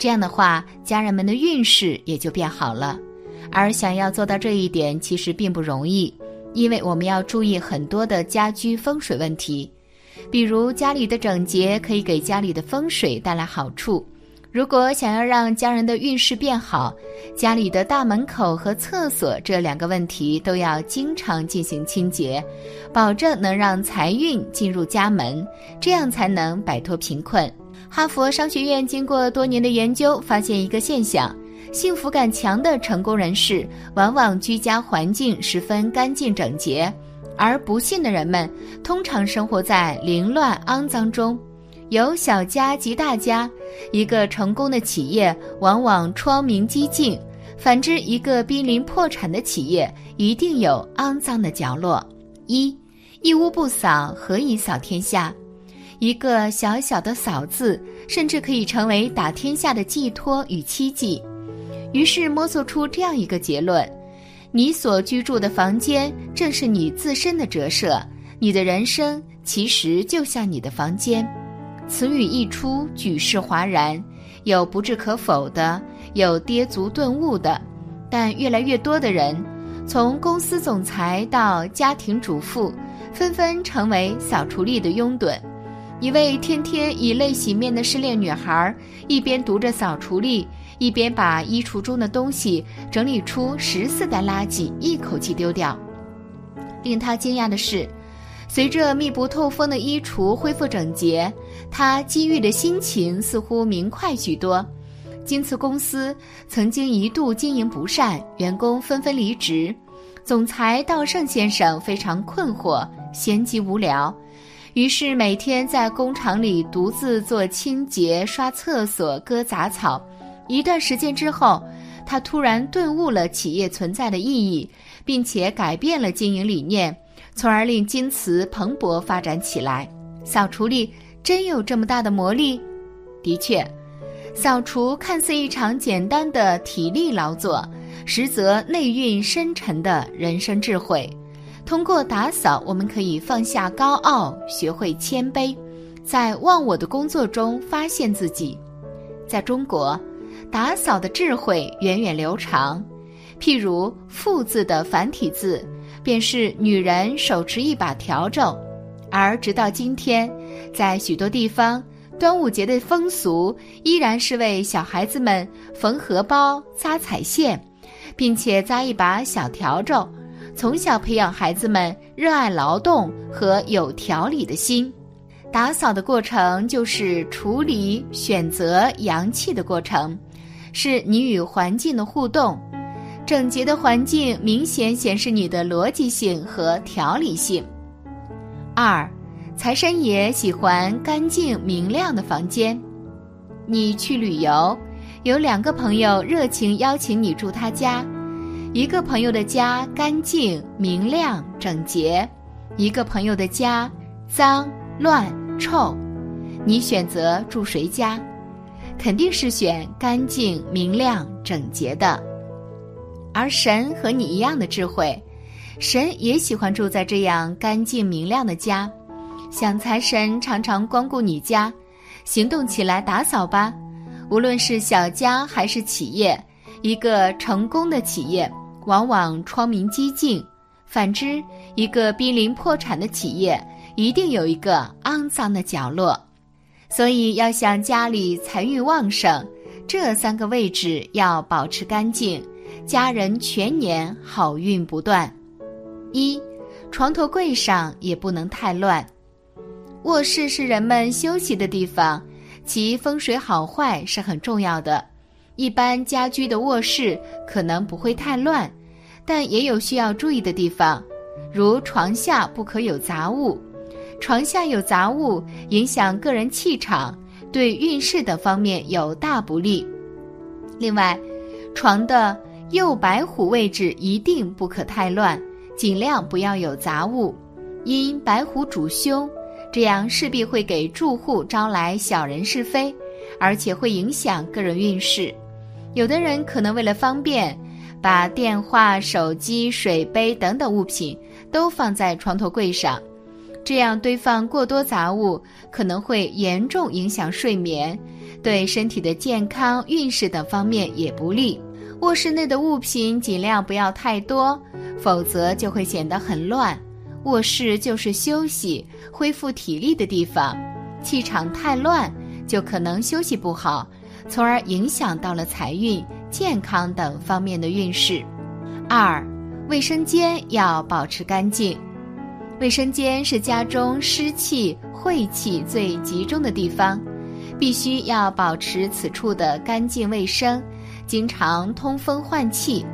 这样的话，家人们的运势也就变好了。而想要做到这一点，其实并不容易，因为我们要注意很多的家居风水问题，比如家里的整洁可以给家里的风水带来好处。如果想要让家人的运势变好，家里的大门口和厕所这两个问题都要经常进行清洁，保证能让财运进入家门，这样才能摆脱贫困。哈佛商学院经过多年的研究，发现一个现象：幸福感强的成功人士，往往居家环境十分干净整洁，而不幸的人们通常生活在凌乱肮脏中。有小家及大家，一个成功的企业往往窗明几净；反之，一个濒临破产的企业一定有肮脏的角落。一，一屋不扫，何以扫天下？一个小小的“扫”字，甚至可以成为打天下的寄托与期冀。于是摸索出这样一个结论：你所居住的房间，正是你自身的折射。你的人生其实就像你的房间。此语一出，举世哗然，有不置可否的，有跌足顿悟的，但越来越多的人，从公司总裁到家庭主妇，纷纷成为扫除力的拥趸。一位天天以泪洗面的失恋女孩，一边读着扫除力，一边把衣橱中的东西整理出十四袋垃圾，一口气丢掉。令她惊讶的是。随着密不透风的衣橱恢复整洁，他机遇的心情似乎明快许多。京瓷公司曾经一度经营不善，员工纷纷离职，总裁稻盛先生非常困惑，闲极无聊，于是每天在工厂里独自做清洁、刷厕所、割杂草。一段时间之后，他突然顿悟了企业存在的意义，并且改变了经营理念。从而令京瓷蓬勃发展起来。扫除力真有这么大的魔力？的确，扫除看似一场简单的体力劳作，实则内蕴深沉的人生智慧。通过打扫，我们可以放下高傲，学会谦卑，在忘我的工作中发现自己。在中国，打扫的智慧源远流长。譬如“妇”字的繁体字。便是女人手持一把笤帚，而直到今天，在许多地方，端午节的风俗依然是为小孩子们缝荷包、扎彩线，并且扎一把小笤帚，从小培养孩子们热爱劳动和有条理的心。打扫的过程就是处理、选择阳气的过程，是你与环境的互动。整洁的环境明显显示你的逻辑性和条理性。二，财神爷喜欢干净明亮的房间。你去旅游，有两个朋友热情邀请你住他家，一个朋友的家干净明亮整洁，一个朋友的家脏乱臭，你选择住谁家？肯定是选干净明亮整洁的。而神和你一样的智慧，神也喜欢住在这样干净明亮的家。想财神常常光顾你家，行动起来打扫吧。无论是小家还是企业，一个成功的企业往往窗明几净；反之，一个濒临破产的企业一定有一个肮脏的角落。所以，要想家里财运旺盛，这三个位置要保持干净。家人全年好运不断。一，床头柜上也不能太乱。卧室是人们休息的地方，其风水好坏是很重要的。一般家居的卧室可能不会太乱，但也有需要注意的地方，如床下不可有杂物。床下有杂物，影响个人气场，对运势等方面有大不利。另外，床的。右白虎位置一定不可太乱，尽量不要有杂物，因白虎主凶，这样势必会给住户招来小人是非，而且会影响个人运势。有的人可能为了方便，把电话、手机、水杯等等物品都放在床头柜上，这样堆放过多杂物可能会严重影响睡眠，对身体的健康、运势等方面也不利。卧室内的物品尽量不要太多，否则就会显得很乱。卧室就是休息、恢复体力的地方，气场太乱，就可能休息不好，从而影响到了财运、健康等方面的运势。二，卫生间要保持干净。卫生间是家中湿气、晦气最集中的地方，必须要保持此处的干净卫生。经常通风换气，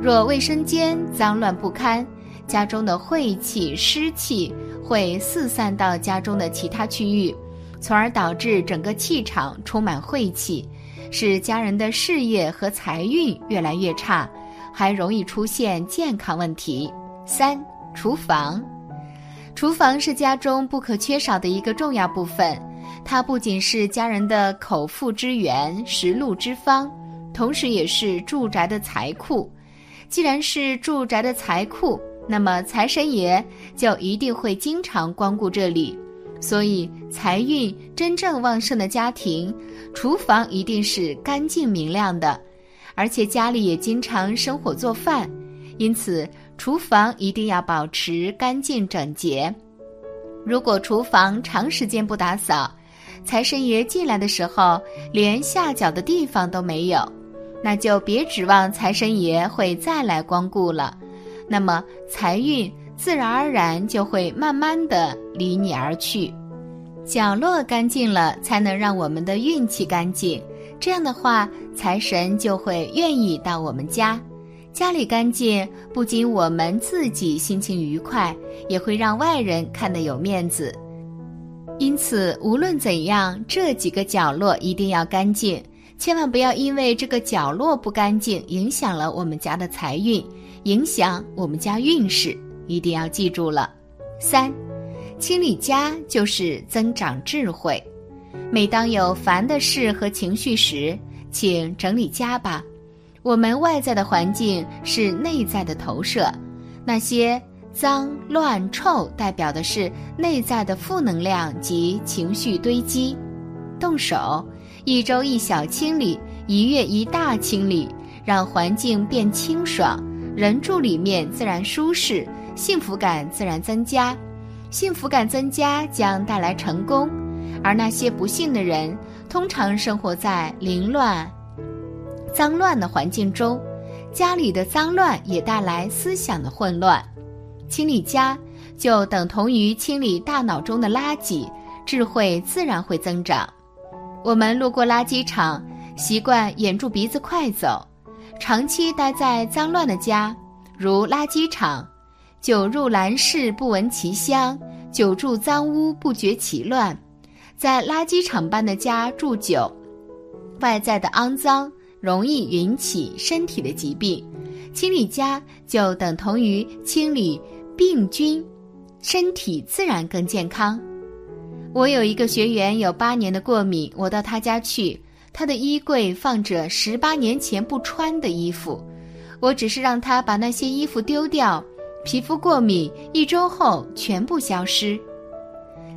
若卫生间脏乱不堪，家中的晦气、湿气会四散到家中的其他区域，从而导致整个气场充满晦气，使家人的事业和财运越来越差，还容易出现健康问题。三、厨房，厨房是家中不可缺少的一个重要部分，它不仅是家人的口腹之源、食禄之方。同时，也是住宅的财库。既然是住宅的财库，那么财神爷就一定会经常光顾这里。所以，财运真正旺盛的家庭，厨房一定是干净明亮的，而且家里也经常生火做饭，因此厨房一定要保持干净整洁。如果厨房长时间不打扫，财神爷进来的时候连下脚的地方都没有。那就别指望财神爷会再来光顾了，那么财运自然而然就会慢慢的离你而去。角落干净了，才能让我们的运气干净。这样的话，财神就会愿意到我们家。家里干净，不仅我们自己心情愉快，也会让外人看得有面子。因此，无论怎样，这几个角落一定要干净。千万不要因为这个角落不干净，影响了我们家的财运，影响我们家运势，一定要记住了。三，清理家就是增长智慧。每当有烦的事和情绪时，请整理家吧。我们外在的环境是内在的投射，那些脏乱臭代表的是内在的负能量及情绪堆积。动手。一周一小清理，一月一大清理，让环境变清爽，人住里面自然舒适，幸福感自然增加。幸福感增加将带来成功，而那些不幸的人通常生活在凌乱、脏乱的环境中，家里的脏乱也带来思想的混乱。清理家就等同于清理大脑中的垃圾，智慧自然会增长。我们路过垃圾场，习惯掩住鼻子快走。长期待在脏乱的家，如垃圾场，久入兰室不闻其香，久住脏屋不觉其乱。在垃圾场般的家住久，外在的肮脏容易引起身体的疾病。清理家就等同于清理病菌，身体自然更健康。我有一个学员有八年的过敏，我到他家去，他的衣柜放着十八年前不穿的衣服，我只是让他把那些衣服丢掉，皮肤过敏一周后全部消失。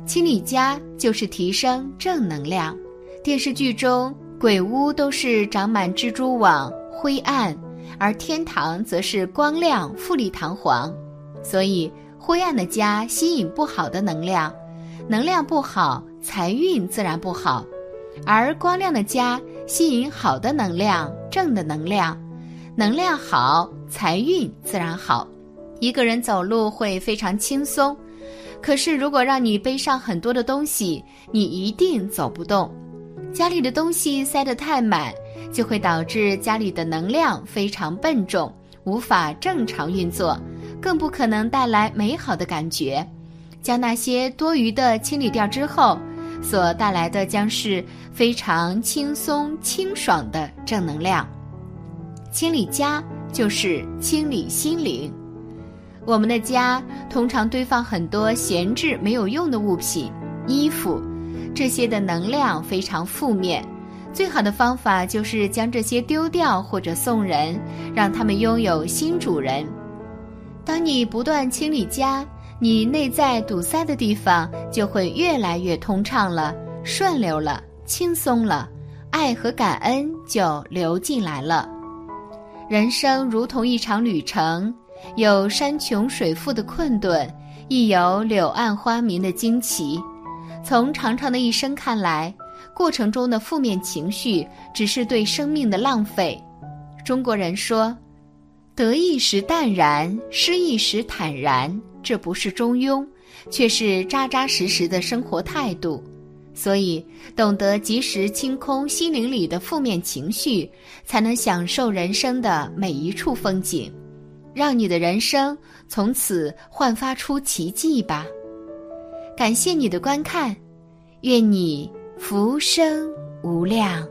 清理家就是提升正能量。电视剧中鬼屋都是长满蜘蛛网、灰暗，而天堂则是光亮、富丽堂皇，所以灰暗的家吸引不好的能量。能量不好，财运自然不好；而光亮的家吸引好的能量，正的能量，能量好，财运自然好。一个人走路会非常轻松，可是如果让你背上很多的东西，你一定走不动。家里的东西塞得太满，就会导致家里的能量非常笨重，无法正常运作，更不可能带来美好的感觉。将那些多余的清理掉之后，所带来的将是非常轻松清爽的正能量。清理家就是清理心灵。我们的家通常堆放很多闲置没有用的物品、衣服，这些的能量非常负面。最好的方法就是将这些丢掉或者送人，让他们拥有新主人。当你不断清理家。你内在堵塞的地方就会越来越通畅了、顺溜了、轻松了，爱和感恩就流进来了。人生如同一场旅程，有山穷水复的困顿，亦有柳暗花明的惊奇。从长长的一生看来，过程中的负面情绪只是对生命的浪费。中国人说：“得意时淡然，失意时坦然。”这不是中庸，却是扎扎实实的生活态度。所以，懂得及时清空心灵里的负面情绪，才能享受人生的每一处风景，让你的人生从此焕发出奇迹吧。感谢你的观看，愿你福生无量。